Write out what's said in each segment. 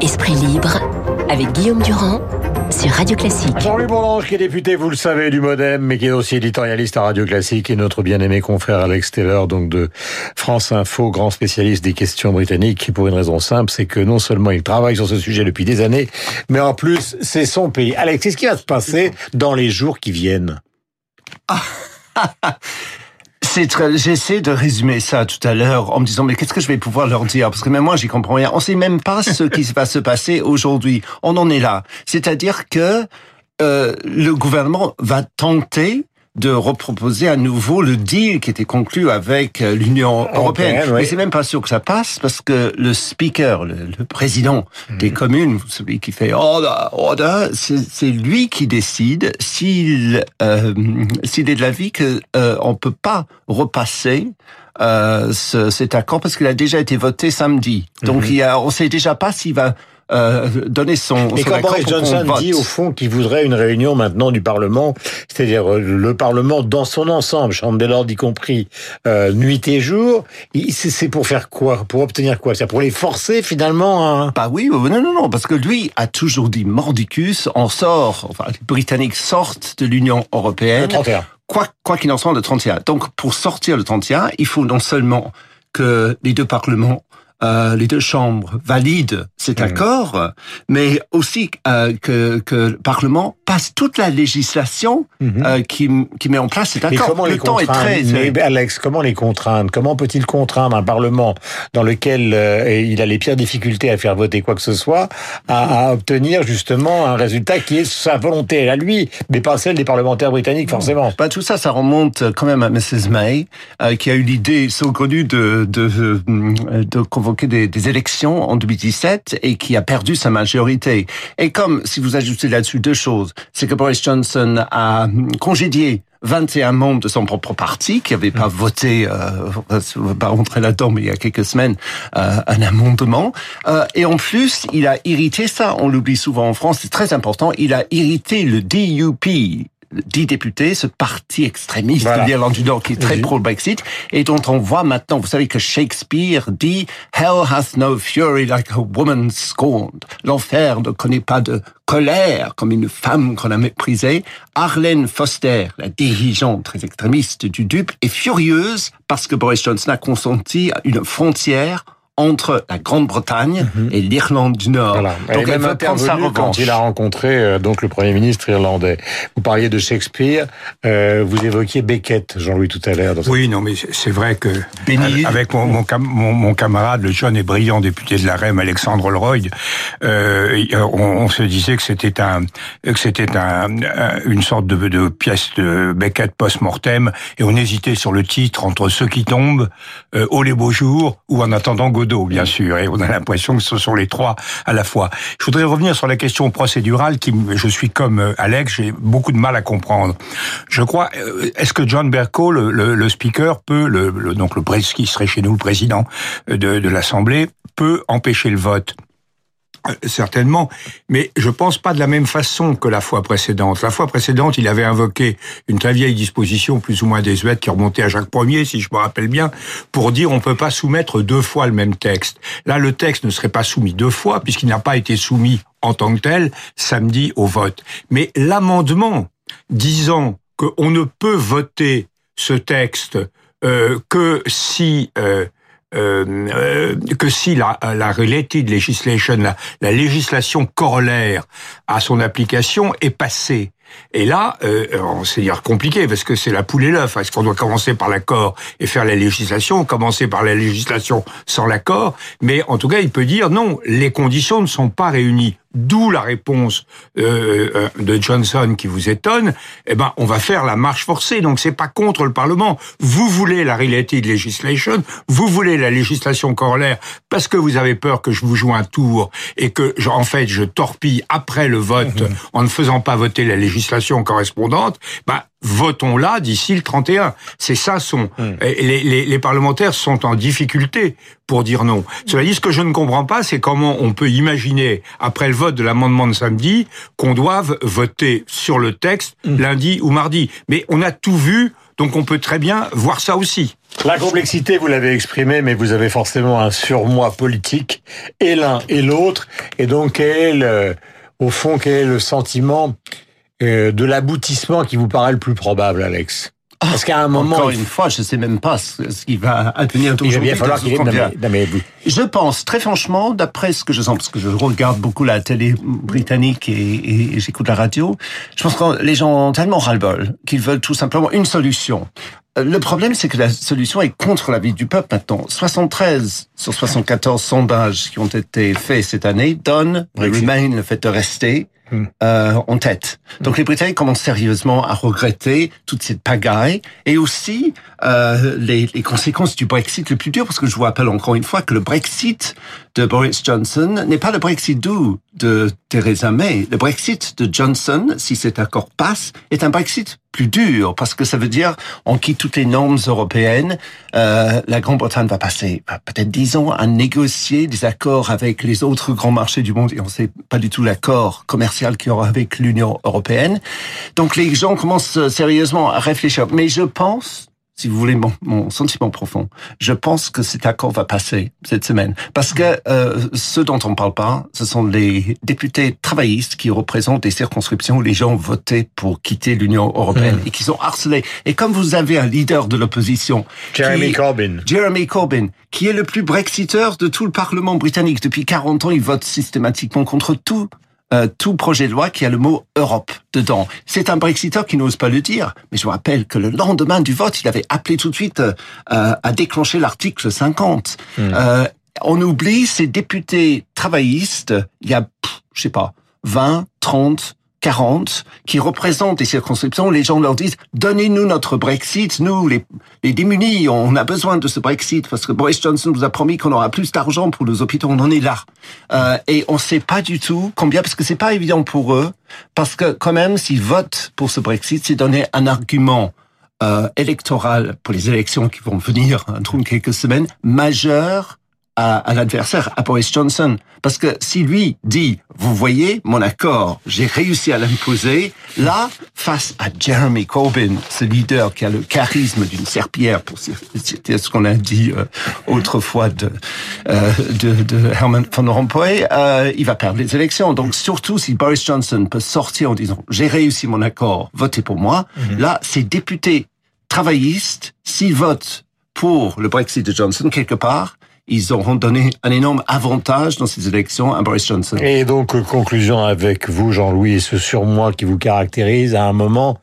Esprit libre avec Guillaume Durand sur Radio Classique. Jean-Louis Bourlange, qui est député, vous le savez, du Modem, mais qui est aussi éditorialiste à Radio Classique, et notre bien-aimé confrère Alex Taylor, donc de France Info, grand spécialiste des questions britanniques, qui pour une raison simple, c'est que non seulement il travaille sur ce sujet depuis des années, mais en plus, c'est son pays. Alex, qu'est-ce qui va se passer dans les jours qui viennent? J'essaie de résumer ça tout à l'heure en me disant mais qu'est-ce que je vais pouvoir leur dire? Parce que même moi j'y comprends rien. On sait même pas ce qui va se passer aujourd'hui. On en est là. C'est-à-dire que euh, le gouvernement va tenter de reproposer à nouveau le deal qui était conclu avec euh, l'Union européenne. Okay, Mais c'est même pas sûr que ça passe parce que le speaker, le, le président mmh. des communes, celui qui fait order, order, c'est lui qui décide s'il euh, s'il est de l'avis que euh, on peut pas repasser euh, ce, cet accord parce qu'il a déjà été voté samedi. Donc mmh. il y a, on sait déjà pas s'il va euh, donner son. Mais quand Boris Johnson dit au fond qu'il voudrait une réunion maintenant du Parlement, c'est-à-dire euh, le Parlement dans son ensemble, Chambre des Lords y compris, euh, nuit et jour, c'est pour faire quoi? Pour obtenir quoi? C'est pour les forcer finalement à... Bah oui, non, non, non, parce que lui a toujours dit mordicus, on sort, enfin les Britanniques sortent de l'Union européenne. Le 31. Quoi qu'il en soit, le 31. Donc pour sortir le 31, il faut non seulement que les deux parlements euh, les deux chambres valident cet mmh. accord, mais aussi euh, que, que le Parlement passe toute la législation mmh. euh, qui, qui met en place cet accord. Mais comment le les temps est très... Mais Alex, comment les contraindre? Comment peut-il contraindre un Parlement dans lequel euh, il a les pires difficultés à faire voter quoi que ce soit, à, à, obtenir justement un résultat qui est sa volonté à lui, mais pas celle des parlementaires britanniques forcément? Bah, Tout ça, ça remonte quand même à Mrs May, euh, qui a eu l'idée saugrenue de, de, de, de convoqué des, des, élections en 2017 et qui a perdu sa majorité. Et comme, si vous ajoutez là-dessus deux choses, c'est que Boris Johnson a congédié 21 membres de son propre parti qui n'avaient pas voté, euh, on va pas rentrer là-dedans, mais il y a quelques semaines, euh, un amendement. Euh, et en plus, il a irrité ça, on l'oublie souvent en France, c'est très important, il a irrité le DUP, dix députés, ce parti extrémiste voilà. de l'Irlande du Nord qui est très pro-Brexit et dont on voit maintenant, vous savez que Shakespeare dit Hell hath no fury like a woman scorned. L'enfer ne connaît pas de colère comme une femme qu'on a méprisée. Arlene Foster, la dirigeante très extrémiste du DUP, est furieuse parce que Boris Johnson a consenti à une frontière entre la Grande-Bretagne mm -hmm. et l'Irlande du Nord. Voilà. Donc elle, elle veut prendre sa revanche. quand il a rencontré euh, donc le Premier ministre irlandais. Vous parliez de Shakespeare, euh, vous évoquiez Beckett, Jean-Louis, tout à l'heure. Oui, non, mais c'est vrai que Béni. avec mon, mon, mon, mon, camarade, le jeune et brillant député de la REM, Alexandre Leroy, euh, on, on, se disait que c'était un, que c'était un, une sorte de, de, pièce de Beckett post-mortem, et on hésitait sur le titre entre ceux qui tombent, euh, Oh les beaux jours, ou en attendant Godot bien sûr, et on a l'impression que ce sont les trois à la fois. Je voudrais revenir sur la question procédurale qui, je suis comme euh, Alex, j'ai beaucoup de mal à comprendre. Je crois, euh, est-ce que John Bercow, le, le, le speaker, peut, le, le, donc le qui serait chez nous le président de, de l'Assemblée, peut empêcher le vote? euh, certainement, mais je pense pas de la même façon que la fois précédente. La fois précédente, il avait invoqué une très vieille disposition, plus ou moins désuète, qui remontait à Jacques Ier, si je me rappelle bien, pour dire on peut pas soumettre deux fois le même texte. Là, le texte ne serait pas soumis deux fois, puisqu'il n'a pas été soumis en tant que tel samedi au vote. Mais l'amendement disant qu'on ne peut voter ce texte euh, que si euh, euh, euh, que si la, la related legislation, la, la législation corollaire à son application est passée. Et là, euh, c'est dire compliqué parce que c'est la poule et l'œuf. Est-ce qu'on doit commencer par l'accord et faire la législation, commencer par la législation sans l'accord? Mais en tout cas, il peut dire non, les conditions ne sont pas réunies. D'où la réponse euh, de Johnson qui vous étonne. Eh ben, on va faire la marche forcée. Donc, c'est pas contre le Parlement. Vous voulez la related legislation, vous voulez la législation corollaire parce que vous avez peur que je vous joue un tour et que, en fait, je torpille après le vote mmh. en ne faisant pas voter la législation correspondante. Ben, votons-la d'ici le 31. C'est ça son. Mmh. Les, les, les, parlementaires sont en difficulté pour dire non. Cela dit, ce que je ne comprends pas, c'est comment on peut imaginer, après le vote de l'amendement de samedi, qu'on doive voter sur le texte mmh. lundi ou mardi. Mais on a tout vu Donc on peut très bien voir ça aussi. La complexité, vous l'avez exprimé, mais vous avez forcément un surmoi politique, et l'un et l'autre. Et donc, quel est au fond, quel est le sentiment euh, de l'aboutissement qui vous paraît le plus probable, Alex parce qu'à un moment, encore une fois, je ne sais même pas ce, qui va advenir. Il va falloir qu'il Je pense très franchement, d'après ce que je sens, parce que je regarde beaucoup la télé britannique et, et j'écoute la radio, je pense que les gens ont tellement ras-le-bol qu'ils veulent tout simplement une solution. Euh, le problème, c'est que la solution est contre la vie du peuple maintenant. 73 sur 74 sondages qui ont été faits cette année donnent le Remain, le fait de rester. Euh, en tête. Donc les Britanniques commencent sérieusement à regretter toute cette pagaille et aussi euh, les, les, conséquences du Brexit le plus dur, parce que je vous rappelle encore une fois que le Brexit de Boris Johnson n'est pas le Brexit doux de Theresa May. Le Brexit de Johnson, si cet accord passe, est un Brexit plus dur, parce que ça veut dire on quitte toutes les normes européennes. Euh, la Grande-Bretagne va passer bah, peut-être dix ans à négocier des accords avec les autres grands marchés du monde, et on sait pas du tout l'accord commercial qu'il y aura avec l'Union européenne. Donc les gens commencent sérieusement à réfléchir. Mais je pense si vous voulez mon, mon, sentiment profond, je pense que cet accord va passer cette semaine. Parce que euh, ce dont on ne parle pas, ce sont les députés travaillistes qui représentent des circonscriptions où les gens ont voté pour quitter l'Union européenne mmh. et qui sont harcelés. Et comme vous avez un leader de l'opposition... Jeremy Corbyn. Jeremy Corbyn, qui est le plus brexiteur de tout le Parlement britannique. Depuis 40 ans, il vote systématiquement contre tout euh, tout projet de loi qui a le mot Europe dedans. C'est un Brexiteur qui n'ose pas le dire, mais je vous rappelle que le lendemain du vote, il avait appelé tout de suite euh, à déclencher l'article 50. Hmm. Euh, on oublie ces députés travaillistes, il y a, je sais pas, 20, 30, 40 qui représentent des circonscriptions, les gens leur disent donnez-nous notre Brexit, nous les, les démunis, on a besoin de ce Brexit parce que Boris Johnson nous a promis qu'on aura plus d'argent pour nos hôpitaux, on en est là. Euh, et on ne sait pas du tout combien, parce que c'est pas évident pour eux, parce que quand même s'ils votent pour ce Brexit, c'est donner un argument euh, électoral pour les élections qui vont venir dans quelques semaines majeur à, à l'adversaire, à Boris Johnson. Parce que si lui dit, vous voyez mon accord, j'ai réussi à l'imposer, là, face à Jeremy Corbyn, ce leader qui a le charisme d'une serpillère, pour c'était ce qu'on a dit euh, autrefois de, euh, de, de, Herman Van Rompuy, euh, il va perdre les élections. Donc surtout si Boris Johnson peut sortir en disant, j'ai réussi mon accord, votez pour moi, mhm. là, ces députés travaillistes, s'ils votent pour le Brexit de Johnson quelque part, ils auront donné un énorme avantage dans ces élections à Boris Johnson. Et donc, conclusion avec vous, Jean-Louis, et ce surmoi qui vous caractérise, à un moment,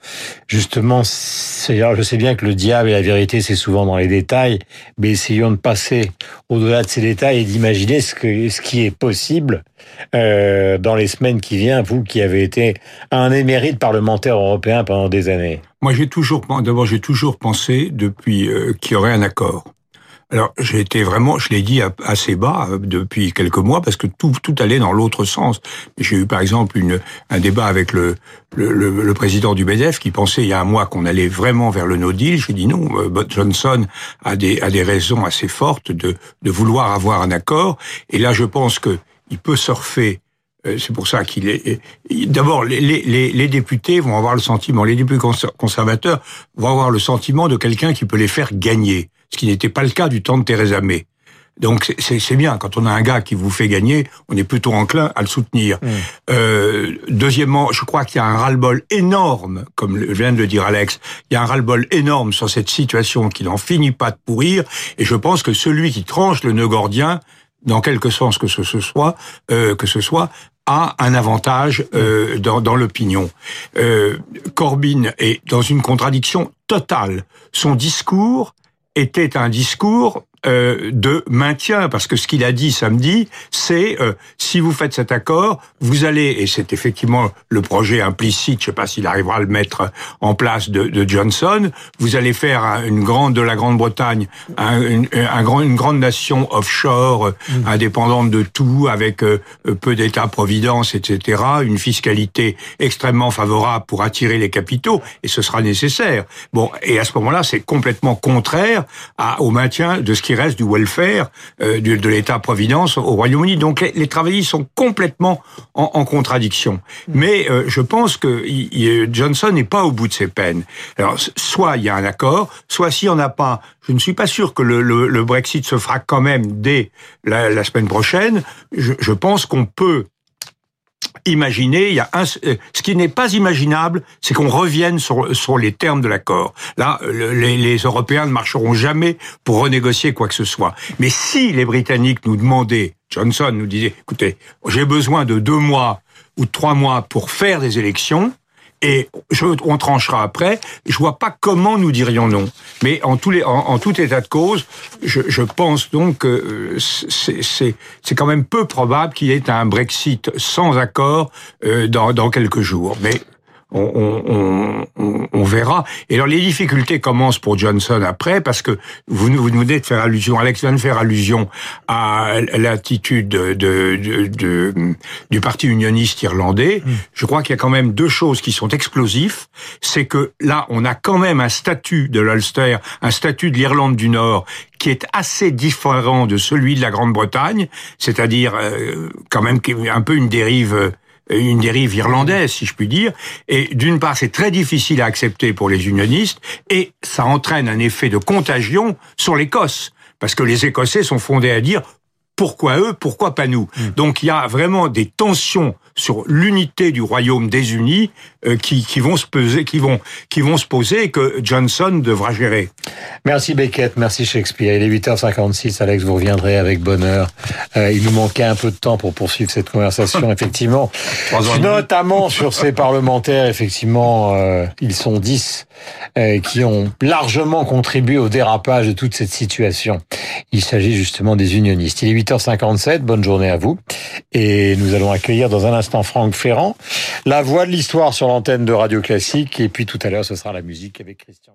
justement, je sais bien que le diable et la vérité, c'est souvent dans les détails, mais essayons de passer au-delà de ces détails et d'imaginer ce, que, ce qui est possible euh, dans les semaines qui viennent, vous qui avez été un émérite parlementaire européen pendant des années. Moi, j'ai toujours, d'abord, j'ai toujours pensé depuis euh, qu'il y aurait un accord. Alors, j'ai été vraiment, je l'ai dit assez bas euh, depuis quelques mois parce que tout, tout allait dans l'autre sens. J'ai eu par exemple une, un débat avec le, le, le, président du BDF qui pensait il y a un mois qu'on allait vraiment vers le no deal. J'ai dit non, euh, Johnson a des, a des raisons assez fortes de, de vouloir avoir un accord. Et là, je pense que il peut surfer euh, c'est pour ça qu'il est. D'abord, les, les, les, députés vont avoir le sentiment, les députés conservateurs vont avoir le sentiment de quelqu'un qui peut les faire gagner ce qui n'était pas le cas du temps de Theresa May. Donc c'est bien, quand on a un gars qui vous fait gagner, on est plutôt enclin à le soutenir. Mmh. Euh, deuxièmement, je crois qu'il y a un ras-le-bol énorme, comme vient de le dire Alex, il y a un ras-le-bol énorme sur cette situation qui n'en finit pas de pourrir, et je pense que celui qui tranche le nœud gordien, dans quelque sens que ce, soit, euh, que ce soit, a un avantage euh, dans, dans l'opinion. Euh, Corbyn est dans une contradiction totale. Son discours était un discours euh, de maintien, parce que ce qu'il a dit samedi, c'est euh, si vous faites cet accord, vous allez, et c'est effectivement le projet implicite, je sais pas s'il arrivera à le mettre en place de, de Johnson, vous allez faire une grande de la Grande-Bretagne, un, une, un grand, une grande nation offshore, mm. indépendante de tout, avec euh, peu d'État-providence, etc., une fiscalité extrêmement favorable pour attirer les capitaux, et ce sera nécessaire. Bon, et à ce moment-là, c'est complètement contraire à, au maintien de ce qui qui reste du welfare, euh, de, l'État-providence au Royaume-Uni. Donc les, travaillistes sont complètement en, contradiction. Mm. Mais euh, je pense que Johnson n'est pas au bout de ses peines. Alors soit il y a un accord, soit s'il n'y en a pas, je ne suis pas sûr que le, Brexit se fera quand même dès la, semaine prochaine. Je, je pense qu'on peut imaginer, il y a un, euh, ce qui n'est pas imaginable, c'est qu'on revienne sur, sur les termes de l'accord. Là, les, les, Européens ne marcheront jamais pour renégocier quoi que ce soit. Mais si les Britanniques nous demandaient, Johnson nous disait, écoutez, j'ai besoin de deux mois ou trois mois pour faire des élections, et je, on tranchera après. Je vois pas comment nous dirions non. Mais en, tous les, en, tout état de cause, je, je pense donc que euh, c'est quand même peu probable qu'il y ait un Brexit sans accord euh, dans, dans quelques jours. Mais on, on, on, verra. Et alors les difficultés commencent pour Johnson après, parce que vous, vous nous de faire allusion, Alex vient de faire allusion à l'attitude de, de, de, du Parti unioniste irlandais. Mm. Je crois qu'il y a quand même deux choses qui sont explosives. C'est que là, on a quand même un statut de l'Ulster, un statut de l'Irlande du Nord qui est assez différent de celui de la Grande-Bretagne, c'est-à-dire euh, quand même un peu une dérive une dérive irlandaise, si je puis dire. Et d'une part, c'est très difficile à accepter pour les unionistes, et ça entraîne un effet de contagion sur l'Écosse. Parce que les Écossais sont fondés à dire pourquoi eux, pourquoi pas nous. Hmm. Donc il y a vraiment des tensions sur l'unité du royaume des Unis euh, qui, qui, vont se peser, qui vont, qui vont se poser et que Johnson devra gérer. Merci Beckett, merci Shakespeare. Il est 8h56, Alex, vous reviendrez avec bonheur. Euh, il nous manquait un peu de temps pour poursuivre cette conversation, effectivement. Notamment sur ces parlementaires, effectivement, euh, ils sont 10 euh, qui ont largement contribué au dérapage de toute cette situation. Il s'agit justement des unionistes. Il est 8h57, bonne journée à vous. Et nous allons accueillir dans un instant Franck Ferrand, la voix de l'histoire sur l'antenne de Radio Classique. Et puis tout à l'heure, ce sera la musique avec Christian.